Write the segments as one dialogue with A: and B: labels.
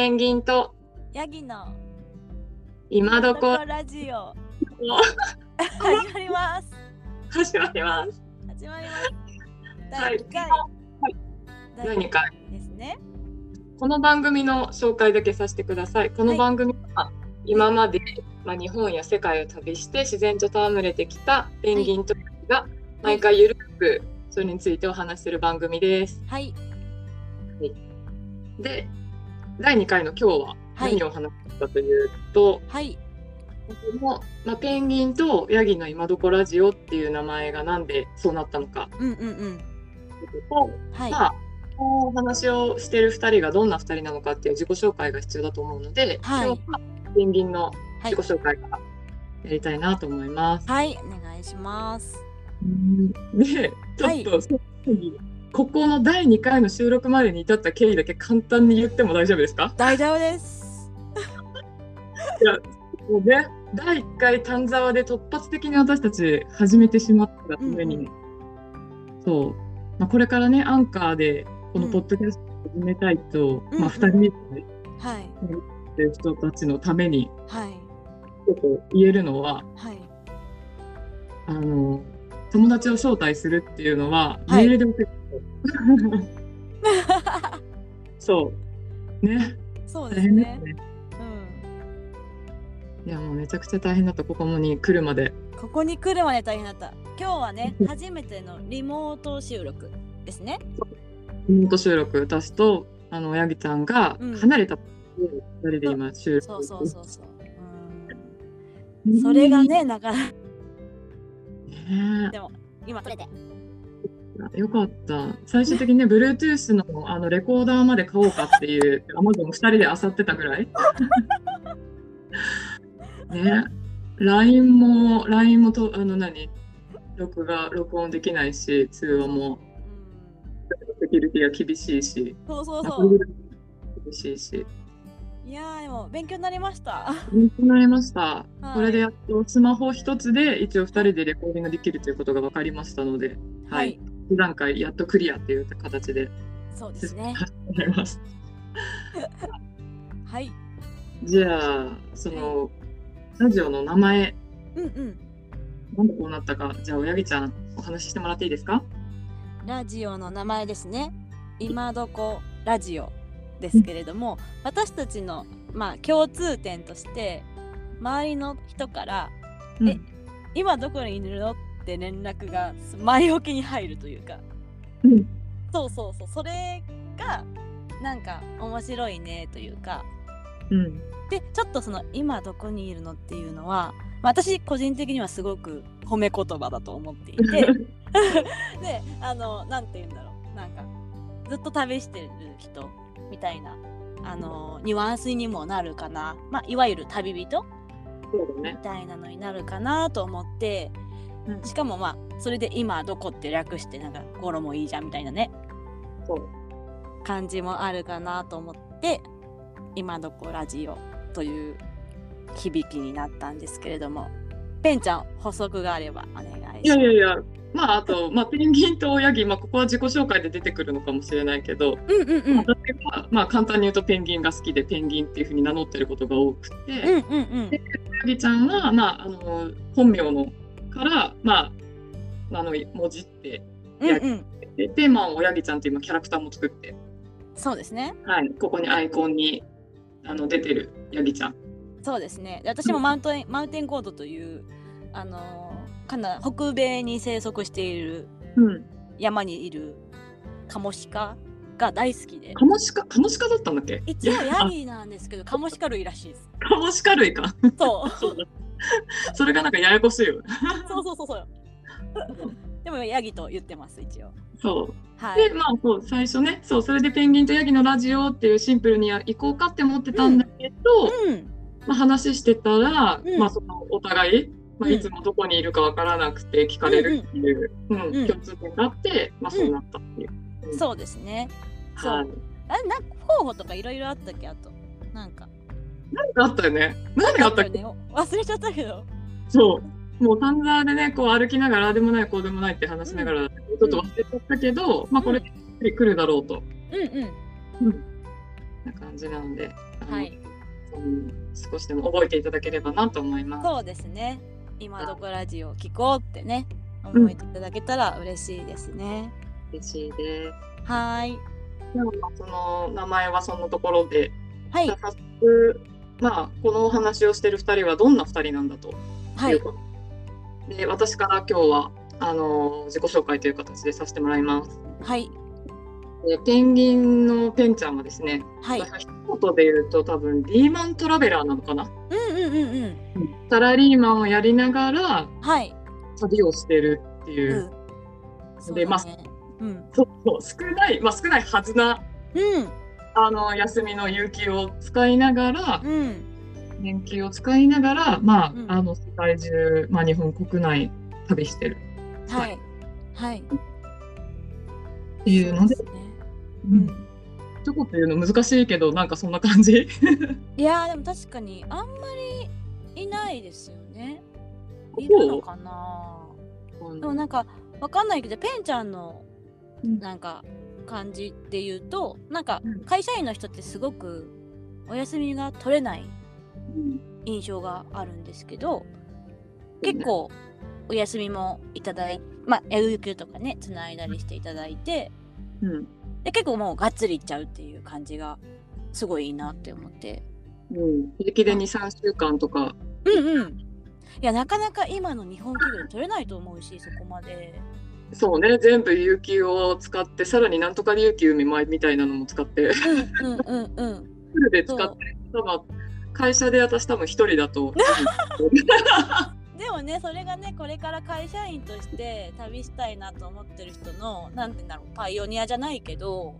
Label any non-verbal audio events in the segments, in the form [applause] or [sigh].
A: ペンギンと
B: ヤギの
A: 今どこ？
B: ラジオ。始まります。
A: 始まります。
B: 始まります。
A: はい
B: 第2回、
A: はい。第二回
B: ですね。
A: この番組の紹介だけさせてください。この番組は今まで、まあ、日本や世界を旅して自然と戯れてきたペンギンとヤギが毎回ゆるくそれについてお話しする番組です。
B: はい。
A: で、第2回の今日は
B: はい。
A: 何を話すかというと、
B: はい。
A: このまあ、ペンギンとヤギの今どこラジオっていう名前がなんでそうなったのか。
B: うんうんうん。
A: ということと、
B: はい、
A: まあ、お話をしている2人がどんな2人なのかっていう自己紹介が必要だと思うので、
B: はい。
A: 今日はペンギンの
B: はい。
A: 自己紹介からやりたいなと思います。
B: はいお願いします。
A: で、ちょっと、その前にここの第2回の収録までに至った経緯だけ簡単に言っても大丈夫ですか？
B: 大丈夫です。
A: もうね、第1回丹沢で突発的に私たち始めてしまったために、
B: うんう
A: そう、まあ、これからね、アンカーでこのポッドキャストを始めたいと、まあ、
B: うん。うん
A: 2人目で
B: はい。
A: ってる人たちのために
B: はい。
A: ちょっと言えるのは、
B: はい。
A: あの、友達を招待するっていうのは、
B: はい。
A: メールで送る。[laughs] そう。ね。
B: そう
A: 大
B: ですね。うん
A: いや、もうめちゃくちゃ大変だった、ここに来るまで。
B: ここに来るまで大変だった今日はね
A: うん
B: 初めてのリモート収録ですね
A: リモート収録、私と、あの、ヤギちゃんが
B: うん
A: 離れた二人で今収録。
B: そうそうそうそううんそれがねなかなか
A: ね
B: でも今取れて
A: よかった。最終的にね、Bluetooth のあのレコーダーまで買おうかっていう、Amazon 二人で漁ってたぐらい。[laughs] ね。LINE も、LINE もと、あの何、録画、録音できないし、通話も、セキュリティが厳しいし、
B: そうそう
A: ア
B: そう
A: 厳しいし。
B: いやーでも勉強になりました
A: 勉強になりました。
B: はい
A: これでやっとスマホ一つで一応二人でレコーディングできるということが分かりましたので、はい。一段階やっとクリアっていう形で。
B: そうですね。[laughs] はい。
A: じゃあ、その、ラジオの名前、
B: うんうん。
A: なんでこうなったか、じゃあ、おやぎちゃん、お話ししてもらっていいですか？
B: ラジオの名前ですね。今どこラジオですけれども私たちのまあ共通点として周りの人からえ今どこにいるの？って連絡が前置きに入るというか。
A: うん。
B: そうそうそう。それがなんか面白いねというか。
A: うん。
B: でちょっとその今どこにいるのっていうのは、まあ私個人的にはすごく褒め言葉だと思っていて。[laughs] [laughs] であのなんて言うんだろう。なんかずっと旅してる人みたいなあのニュアンスにもなるかな、まあ、いわゆる旅人み
A: ね。
B: たいなのになるかなと思って
A: うん。
B: しかもまあそれで今どこって略してなんか語呂もいいじゃんみたいなね。
A: そう。
B: 感じもあるかなと思って今どこラジオという響きになったんですけれども。ペンちゃん補足があればお願いします。
A: いやいやいや、まあ、あと、[laughs] まあ、ペンギンとおやぎ、まあ、ここは自己紹介で出てくるのかもしれないけど、
B: うんうんうん。
A: 私は、まあ、簡単に言うとペンギンが好きで、ペンギンっていうふうに名乗ってることが多くて、
B: うんうんうん。
A: おやぎちゃんは、まあ、あの、本名のから、まあ、あの、文字って
B: うんうん。
A: まあ、おやぎちゃんっていう今キャラクターも作って、
B: そうですね。
A: はい、ここにアイコンにあの出てるヤギちゃん。
B: そうですね。で私もマウントンマウンテンコードというあのーかな北米に生息している
A: うん。
B: 山にいるカモシカが大好きで。
A: カモシカ、カモシカだったんだっけ？
B: 一応ヤ
A: あ
B: ギなんですけどカモシカ類らしいです。
A: カモシカ類か。
B: そう。[laughs]
A: そうだ。[laughs] それがなんかややこしいよ。
B: そうそうそうそう。[laughs] でもヤギと言ってます一応。
A: そう。で、
B: はい。
A: まあ、そう、最初ね、そう、それでペンギンとヤギのラジオっていうシンプルに行こうかって思ってたんだけど、
B: うん。
A: まあ、話してたら、
B: うん。
A: まあ、そのお互い、まあ、
B: うん。
A: いつもどこにいるかわからなくて聞かれるっていう、うん
B: うん
A: 共通点があって、まあ、そうなったっていう。うん。
B: そうですね。そう。
A: はい。
B: あれなんか候補とかいろいろあったっけ？あとなんか
A: 何かあったよね？何があったっけ？
B: よ？ね忘れちゃったけど。
A: そう。もう丹沢でね、こう歩きながら、ああでもない、こうでもないって話しながら、ちょっと忘れちゃったけど、まあこれでしっくりくるだろうと。
B: うんうん。
A: うん。な感じなので、
B: はい。
A: うん少しでも覚えていただければなと思います。
B: そうですね。今どこラジオ聞こうってね思えていただけたら嬉しいですね、
A: 嬉しいです。
B: はい。
A: ではその名前はそんなところで、
B: はい。
A: 早速、まあ、このお話をしている2人はどんな2人なんだと
B: はい。いう
A: こと。で私から今日はあの自己紹介という形でさせてもらいます。
B: はい。
A: でペンギンのペンちゃんはですね、
B: はい。
A: 一言で言うと多分リーマントラベラーなのかな？
B: うんうんうんうん。
A: サラリーマンをやりながら
B: はい。
A: 旅をしてるっていう。う、
B: ん。そう
A: でまあ
B: うん。
A: そうそう少ない、まあ、少ないはずな
B: うん
A: あの休みの有給を使いながら、
B: うん。
A: 年休を使いながら、まあ、
B: うん。
A: あの世界中、まあ、日本国内旅してる。
B: はい。はい。
A: っていうので、
B: そうすね。
A: うん。一言言うの難しいけど、なんかそんな感じ。[laughs] [laughs]
B: いやーでも確かにあんまりいないですよね。いるのかなでもなんかわかんないけどペンちゃんの
A: うん。
B: なんか感じで言うとなんか
A: うん。
B: 会社員の人ってすごくお休みが取れない
A: うん。
B: 印象があるんですけど結構お休みもいただいまあ有給とかねつないだりしていただいて
A: うん。
B: で結構もうがっつりいっちゃうっていう感じがすごいいいなって思って。
A: うん、平気で2、3週間とか、
B: うんうん。いやなかなか今の日本企業で取れないと思うしそこまで
A: そうね、全部有給を使って、さらになんとか有給見舞いみたいなのも使って、
B: うんうんうんうん。
A: フルで使ってる人が、会社で私多分一人だと。
B: でもねそれがねこれから会社員として旅したいなと思ってる人のなんて言うんだろうパイオニアじゃないけど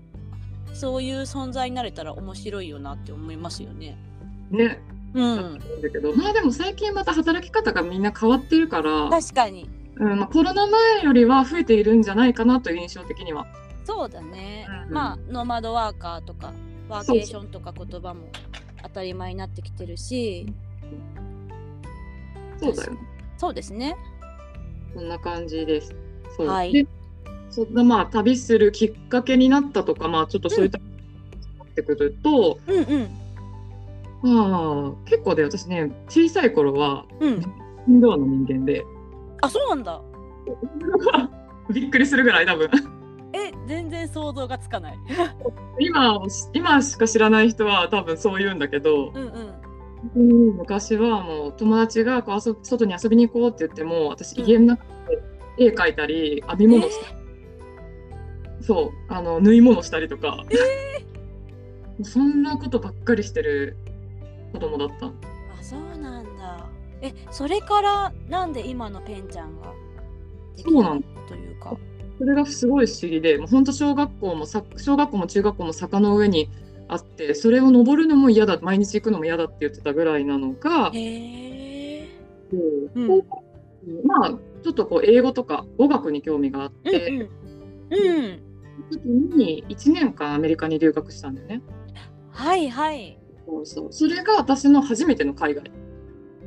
B: そういう存在になれたら面白いよなって思いますよね。
A: ね、
B: うん、
A: だけど、まあでも最近また働き方がみんな変わってるから、
B: 確かに
A: うんまあ、コロナ前よりは増えているんじゃないかなという印象的には。
B: そうだね、
A: うん
B: まあノマドワーカーとかワーケーションとか言葉も当たり前になってきてるし。
A: そうだよ。ね。
B: そうですね。
A: こんな感じです。そう。
B: はい。
A: でそんなまあ旅するきっかけになったとか、まあちょっとそういったってくると、
B: うんうん。
A: まあ結構で私ね小さい頃は
B: うん。
A: インドアの人間で
B: あそうなんだ。[laughs]
A: びっくりするぐらい多分。
B: え全然想像がつかない。[laughs]
A: 今今しか知らない人は多分そう言うんだけど。
B: うんうん。
A: うん昔はもう友達がこう外に遊びに行こうって言っても私
B: うん。
A: 家の中で絵描いたり編み物したり、そうあの縫い物したりとか、[laughs] そんなことばっかりしてる子供だった。
B: あそうなんだえそれからなんで今のペンちゃんができた
A: そうなん
B: というか。
A: それがすごい不思議で、もう本当小学校もさ小学校も中学校も坂の上にあって、それを登るのも嫌だ、毎日行くのも嫌だって言ってたぐらいなのが、
B: へえ
A: うん
B: うん。
A: まあちょっとこう英語とか語学に興味があっ
B: うん
A: て、
B: うんうん。
A: その時に1年間アメリカに留学したんだよね。
B: はいはい。
A: そうそう。それが私の初めての海外。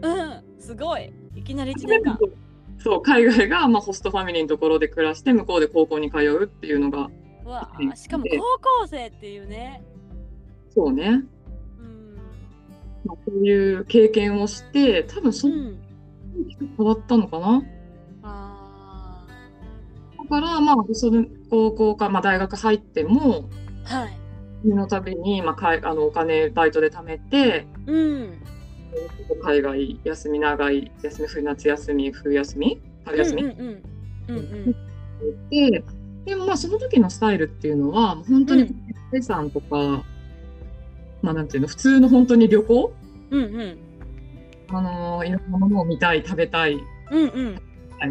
B: うん。すごい。いきなり1年間。
A: そう海外が、まあ、ホストファミリーのところで暮らして向こうで高校に通うっていうのが
B: うわ
A: うん
B: しかも高校生っていうね。
A: そうね、
B: うん。
A: まあ、そういう経験をして多分その
B: うん
A: 時変わったのかな。
B: あ
A: だからまあその高校か、まあ、大学入っても
B: ーはい。
A: その度に、まあ、かいあのお金バイトで貯めて
B: うん
A: 海外休み長い休み冬夏休み冬休み春休み、
B: うんうんうん。うん
A: ででもまあその時のスタイルっていうのは本当に
B: うん。
A: 生産とか、まあなんていうの普通の本当に旅行？
B: うんうん。
A: あのいろんなものを見たい食べたい
B: うんうん。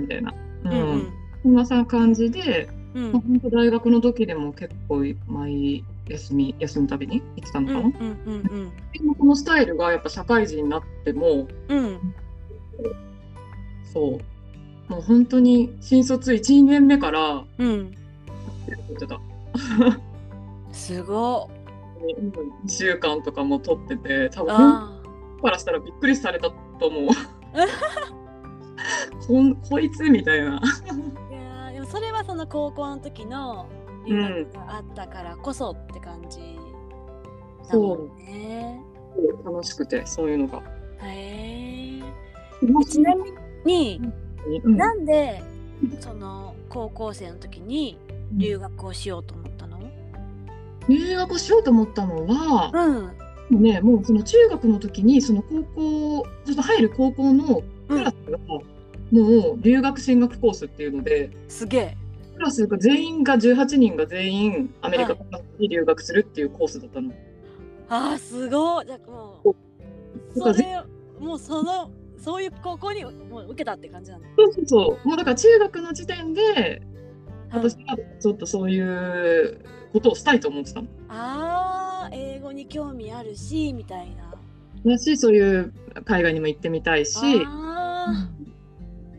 A: みたいな、う
B: うんん。
A: そんなさ感じで、
B: うん。
A: まあ、本当大学の時でも結構毎休み休むたびに行ってたのかな、
B: うんうんうん
A: でもこのスタイルがやっぱ社会人になっても
B: うん。
A: そう。もう本当に新卒1年目から
B: うん。
A: やってた。
B: すご
A: 2週間とかも取ってて多
B: っ
A: 分
B: あ
A: からしたらびっくりされたと思う。[laughs] こん [laughs] こいつみたいな。
B: それはその高校の時の留学があったからこそって感じだもんね。
A: 楽しくてそういうのが。
B: へえ。ちなみに、
A: うん
B: なんでその高校生の時に留学をしようと思ったの？
A: 留学しようと思ったのは、
B: うん。
A: ね、もうその中学の時にその高校ちょっと入る高校のクラスが、もう留学進学コースっていうのです
B: げえ。
A: クラスが全員が18人が全員アメリカに留学するっていうコースだったの。
B: あーすごい。じゃあもうそれもうそのそういう高校にもう受けたって感じなんだ。
A: そうそうそうもうだから中学の時点で
B: うん
A: 私はちょっとそういうことをしたいと思ってたの。
B: ああ英語に興味あるしみたいな。
A: だしそういう海外にも行ってみたいし、
B: あ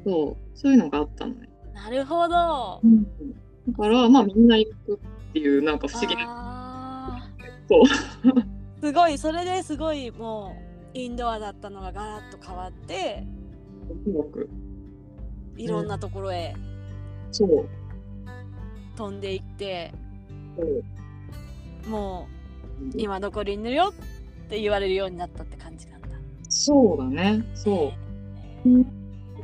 A: そうそういうのがあったのね。
B: ーなるほど。
A: だからまあみんな行くっていうなんか不思議な。そう。
B: すごいそれですごいもうインドアだったのがガラッと変わって。
A: すごく。
B: いろんなところへ。
A: そう。
B: 飛んでいって、
A: そう。
B: もう今どこにいるよって言われるようになったって感じなんだ。
A: そうだね。そう。
B: う。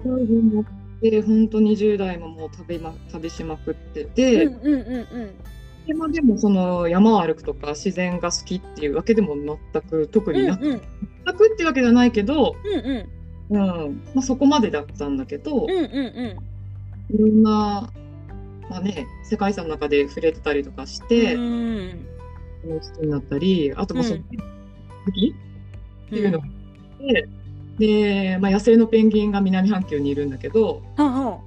A: 大変持って本当20代ももう旅,、ま、旅しまくって。て、
B: うんうんうんうん。
A: でまあでもその山を歩くとか自然が好きっていうわけでも全く特になく、
B: うんうん。
A: 全くっていうわけじゃないけど、
B: うんうん。
A: うん。まあ、そこまでだったんだけど、
B: うんうんうん。
A: いろんな、まあね、世界遺産の中で触れてたりとかして、
B: うん
A: 好きになったりあとまあその、
B: うん
A: 好きっていうのがあって、で、まあ、野生のペンギンが南半球にいるんだけど
B: うんうん。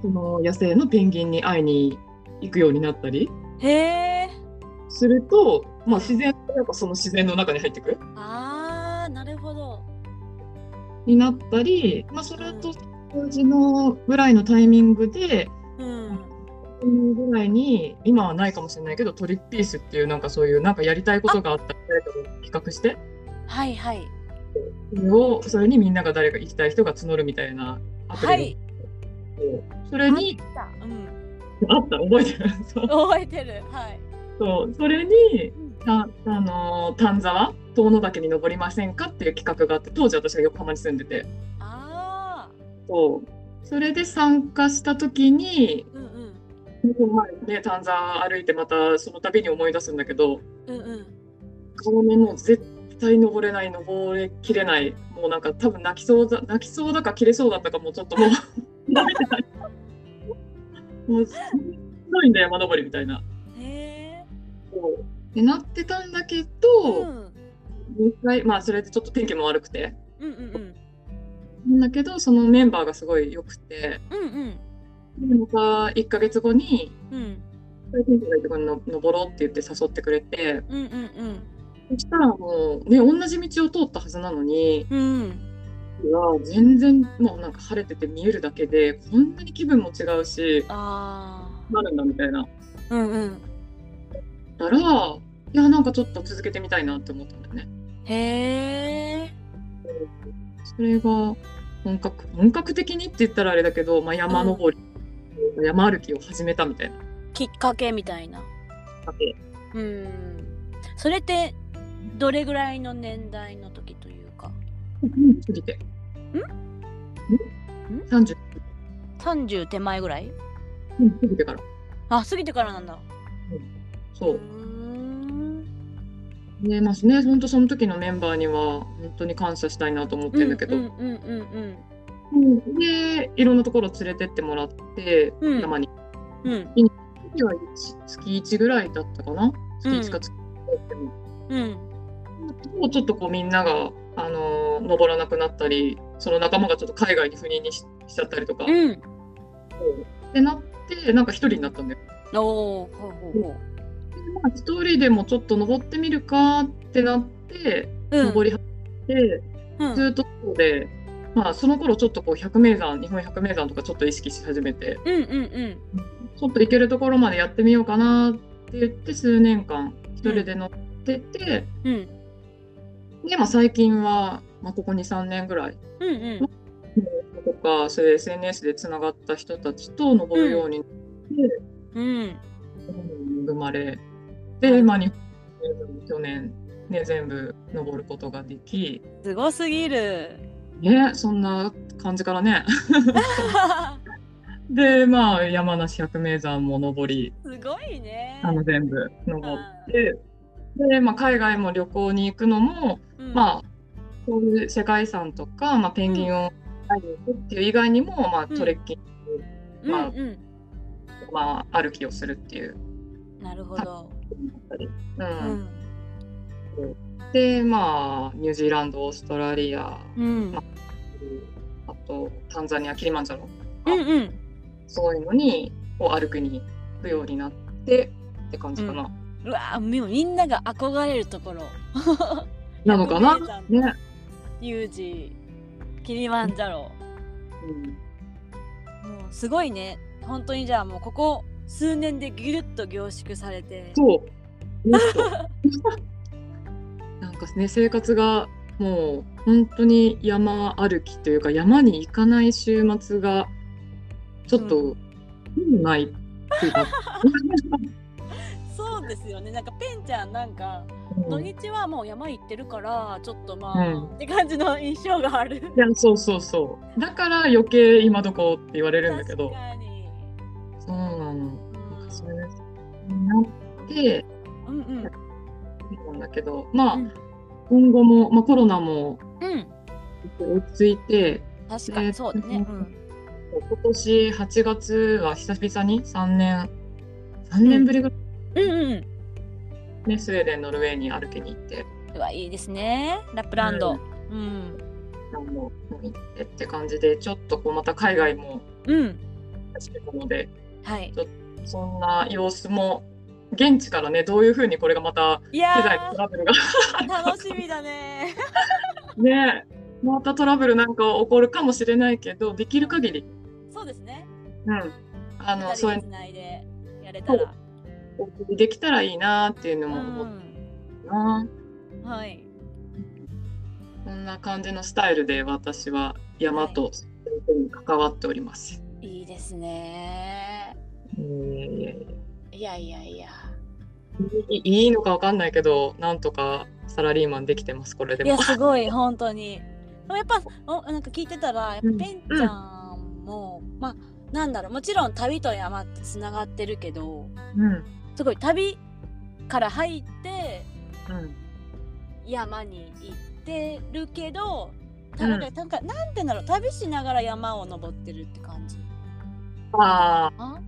A: その野生のペンギンに会いに行くようになったりすると、まあ、自然とやっぱその自然の中に入っていく？
B: あーなるほど。
A: になったり、まあ、それと同時のぐらいのタイミングで
B: うん。
A: ぐらいに今はないかもしれないけどトリップピースっていうなんかそういうなんかやりたいことがあったら誰かと企画して。
B: はいはい
A: をそれにみんなが誰か行きたい人が募るみたいなアプリ
B: はい。
A: それに
B: あった。うん
A: あった。覚えてる。
B: 覚えてる。はい。
A: そう。それにたあのー丹沢遠野岳に登りませんかっていう企画があって当時私が横浜に住んでて。
B: あ
A: そう。それで参加した時に
B: ーうんうん。
A: ね、丹沢歩いてまたその度に思い出すんだけど
B: うんうん。
A: 顔面もう絶対登れない登れきれない。もうなんか多分泣きそうだ泣きそうだか切れそうだったかもうちょっともう。[laughs] もうすごいんだ山登りみたいな。
B: へえ
A: なってたんだけ
B: う
A: ど、
B: ん。
A: 実際まあそれでちょっと天気も悪くて。
B: うんうん
A: なんだけどそのメンバーがすごい良くて。
B: うんうん。
A: でまた1ヶ月後に
B: うん。
A: 天気がいいところにの登ろうって言って誘ってくれて。
B: うんうん
A: そしたらもうね同じ道を通ったはずなのに
B: うん。うん
A: は全然もうなんか晴れてて見えるだけでこんなに気分も違うし
B: あ
A: なるんだみたいな。
B: ーうんうん。
A: だからいやなんかちょっと続けてみたいなって思ったんだよね。
B: へえ
A: それが本格本格的にって言ったらあれだけど、まあ、山登り、山歩きを始めたみたいな。
B: きっかけみたいな。
A: わけ。
B: うん。それってどれぐらいの年代の時というか？
A: 過ぎて。
B: ん？
A: ん ?30
B: 30手前ぐらい？
A: うん過ぎてから。
B: あ過ぎてからなんだ。
A: そう。
B: ー。ん。
A: ねますね、本当その時のメンバーには本当に感謝したいなと思ってるんだけど、
B: うんうんうんうん
A: うん。でいろんなところ連れてってもらって、
B: うん。
A: 山に。
B: うん。
A: 月は一月1ぐらいだったかな？月1か月1でも、
B: うん
A: もうちょっとこうみんなが、あのー登らなくなったりその仲間がちょっと海外に赴任にししちゃったりとか、
B: うん。
A: ってなってなんか一人になったんだよ。
B: おおほうほうほ
A: でまあ一人でもちょっと登ってみるかってなって、
B: ううん。
A: 登り始めて
B: うん。
A: ずっとそうで、まあその頃ちょっとこう百名山日本百名山とかちょっと意識し始めて。
B: うんうんうん。
A: ちょっと行けるところまでやってみようかなって言って数年間一人で乗ってて、
B: うん
A: でまあ最近は、まあ、ここ23年ぐらい。
B: うんうん。
A: とかそういう SNS でつながった人たちと登るようになって、
B: うん。
A: 生まれ。で、まあ、日本去年ね、全部登ることができ、
B: すごすぎる。
A: ね、そんな感じからね。[laughs] で、まあ、山梨百名山も登り、
B: すごいね。
A: あの全部登って、で、まあ、海外も旅行に行くのも、
B: うん。
A: まあ、そういう世界遺産とか、まあ、ペンギンを会いに行くっていう以外にも、まあ、
B: うん。
A: トレッキング、まあ
B: うんうん。
A: まあ、歩きをするっていう。
B: なるほど。
A: う
B: うん。ん。
A: でまあニュージーランドオーストラリア
B: うん。
A: あとタンザニアキリマンジャロ。
B: うんうん。
A: そういうのにを歩くに行くようになってって感じかな、
B: うわもうみんなが憧れるところ。[laughs]
A: なのかな？ね、
B: ユージ、キリマンジャロ。
A: うん、
B: もうすごいね。本当にじゃあもうここ数年でギュッと凝縮されて。
A: そう [laughs] なんかね生活がもう本当に山歩きというか山に行かない週末がちょっと、ないっていうか、[laughs]
B: ですよね。なんかペンちゃんなんか土日はもう山行ってるからちょっとまあ、
A: うん
B: って感じの印象がある。
A: やそうそうそうだから余計今どこって言われるんだけど
B: 確かに。
A: そうなの
B: うん
A: それになって
B: うんうん
A: なんだけどまあ、
B: うん
A: 今後も、まあ、コロナも
B: うん。
A: 落ち着いて
B: 確かにそうだね。うん。
A: 今年8月は久々に？3年3年ぶりぐらい、
B: うんうん
A: ねスウェーデンノルウェーに歩きに行って
B: うん。うわいいですね。ラップランド。うん。
A: あの行ってって感じでちょっとこうまた海外も
B: うん。
A: 始めたので
B: はい。
A: そんな様子も現地からねどういうふうにこれがまた
B: いや
A: 機材のトラブルが
B: ー楽しみだね。[laughs]
A: ねまたトラブルなんか起こるかもしれないけどできる限り、
B: そうですね。
A: うん、あの
B: 二
A: そういう
B: つないでやれたら。
A: のできたらいいなっていうの
B: う
A: も思っ
B: ん。
A: たな、
B: はい。
A: こんな感じのスタイルで私は山と関わっております。
B: いいですね。
A: いやいやいや
B: いやい
A: のかわかんないけどなんとかサラリーマンできてますこれでも
B: いや。すごい本当に。でもやっぱおなんか聞いてたらやっぱ
A: うん
B: ペンちゃんも、まあなんだろうもちろん旅と山ってつながってるけど
A: うん
B: すごい旅から入って
A: うん。
B: 山に行ってるけどた
A: うん。
B: なんかなんてだろう旅しながら山を登ってるって感じ。
A: ああ
B: あ？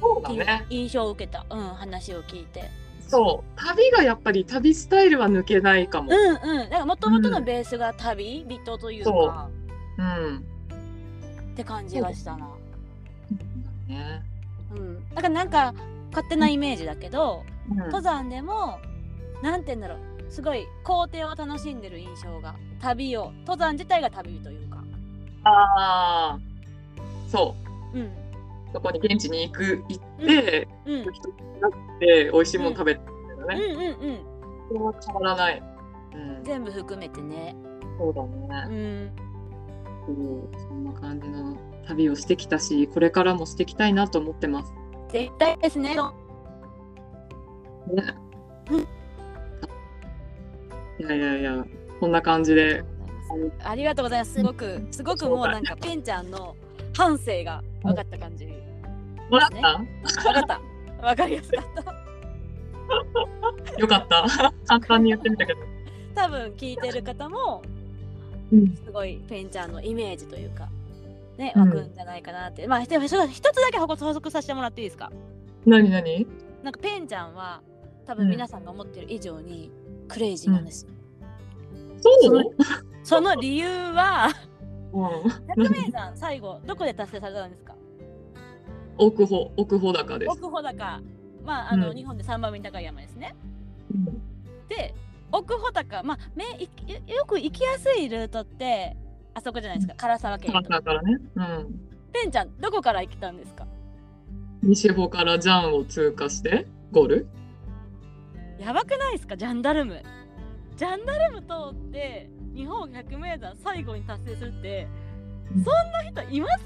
A: そうだね。
B: 印象を受けた、うん、話を聞いて。
A: そう。旅がやっぱり旅スタイルは抜けないかも。
B: うんうん。だからもともとのベースが旅人という
A: そ
B: か
A: うん。
B: って感じがしたな。
A: ね。
B: うん。だからなんか勝手なイメージだけど、
A: うん。
B: 登山でもなんて言うんだろう。すごい工程を楽しんでる印象が旅を登山自体が旅というか。
A: ああ、そう。
B: うん。
A: そこに現地に行く行って、
B: うん。うん。
A: 人になって美味しいもの食べてるんだ
B: うん
A: ね。
B: うんうん。
A: それは変わらない。うん、
B: 全部含めてね。
A: そうだ
B: う
A: ね、
B: ん。
A: そうそんな感じの旅をしてきたし、これからもしていきたいなと思ってます。
B: 絶対ですね
A: ね
B: うん。
A: いやいやいや、こんな感じで。
B: ありがとうございますすごくすごくもうなんかペンちゃんの反省が分かった感じ
A: もらった、
B: 分かった分かりやすかった
A: よかった。簡単に言ってみたけど。
B: 多分聞いてる方も
A: うん。
B: すごいペンちゃんのイメージというかね
A: うん。
B: 湧くんじゃないかなって、まあでも一つだけ補足させてもらっていいですか？
A: 何何？
B: なんかペンちゃんは多分皆さんが思ってる以上にクレイジーなんです、
A: そう？
B: その理由は
A: うん。
B: 百名山最後どこで達成されたんですか？
A: 奥穂、奥穂高です。
B: 奥穂高。まああの、
A: うん。
B: 日本で3番目に高い山ですね。
A: うん。
B: で奥穂高。まあめよく行きやすいルートってあそこじゃないですか。唐沢県
A: だからね。うん。
B: ペンちゃんどこから行ったんですか？
A: 西穂からジャンを通過してゴール？
B: やばくないですか？ジャンダルム。ジャンダルム通って日本百名山最後に達成するってそんな人います？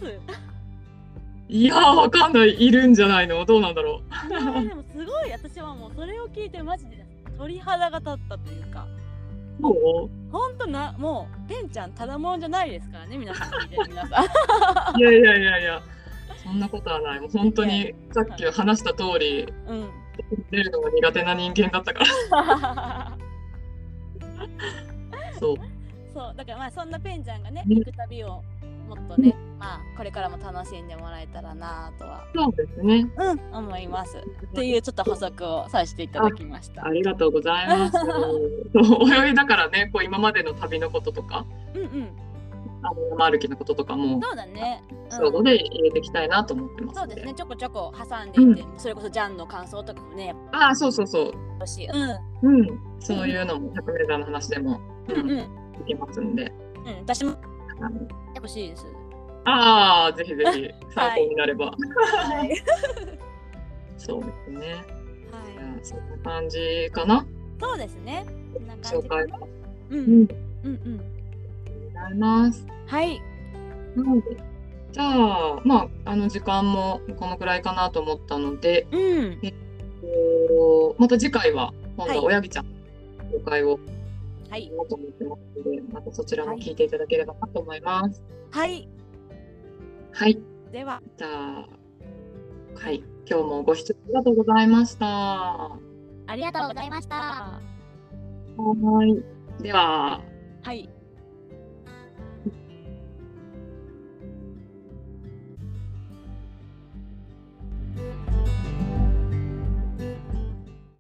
A: いやー、わかんない。いるんじゃないの？どうなんだろ
B: いやーでもすごい。私はもうそれを聞いてマジで鳥肌が立ったというか
A: もう？
B: ほんとなもうペンちゃんただもんじゃないですからね皆さん聞いてる皆さん
A: いやいやいやいや、そんなことはない。もう本当にさっき話した通り、
B: うん
A: 出るのが苦手な人間だったから。[laughs] そう。
B: そうだからまあそんなペンちゃんがね
A: ね
B: 行く旅をもっとねまあこれからも楽しんでもらえたらなとは
A: そうですね。
B: うん思います。っていうちょっと補足をさせていただきました。
A: ありがとうございます。[laughs] 泳ぎだからね、こう今までの旅のこととか、
B: うんうん。
A: あの山歩きのこととかも、
B: そうだね、うん、
A: そうで入れていきたいなと思ってますの
B: そうですね。ちょこちょこ挟んでいって、それこそジャンの感想とかもね
A: ああ、そうそうそう。
B: うん。
A: うん。そういうのも100メーターの話でも、う
B: うん。うん。
A: ん、いけますんで。
B: うん私も
A: あの
B: 欲しいです
A: ああ、ぜひぜひ。[laughs] 参考になれば。
B: はい。[laughs]
A: そうですね。
B: はい。
A: そんな感じかな？
B: そうですね。こんな感
A: 紹介
B: うん。
A: うん。
B: うんうん。
A: ございます。
B: はい。
A: なので、じゃあ、まあ、あの時間もこのくらいかなと思ったので、
B: うん。
A: こうまた次回は、今度
B: は
A: 親木ちゃんの紹介を
B: はい
A: と思ってますので、またそちらも聞いていただければなと思います。
B: はい
A: はい。
B: では
A: じゃあ、はい。今日もご視聴ありがとうございました。は
B: ありがとうございました
A: い。では、
B: はい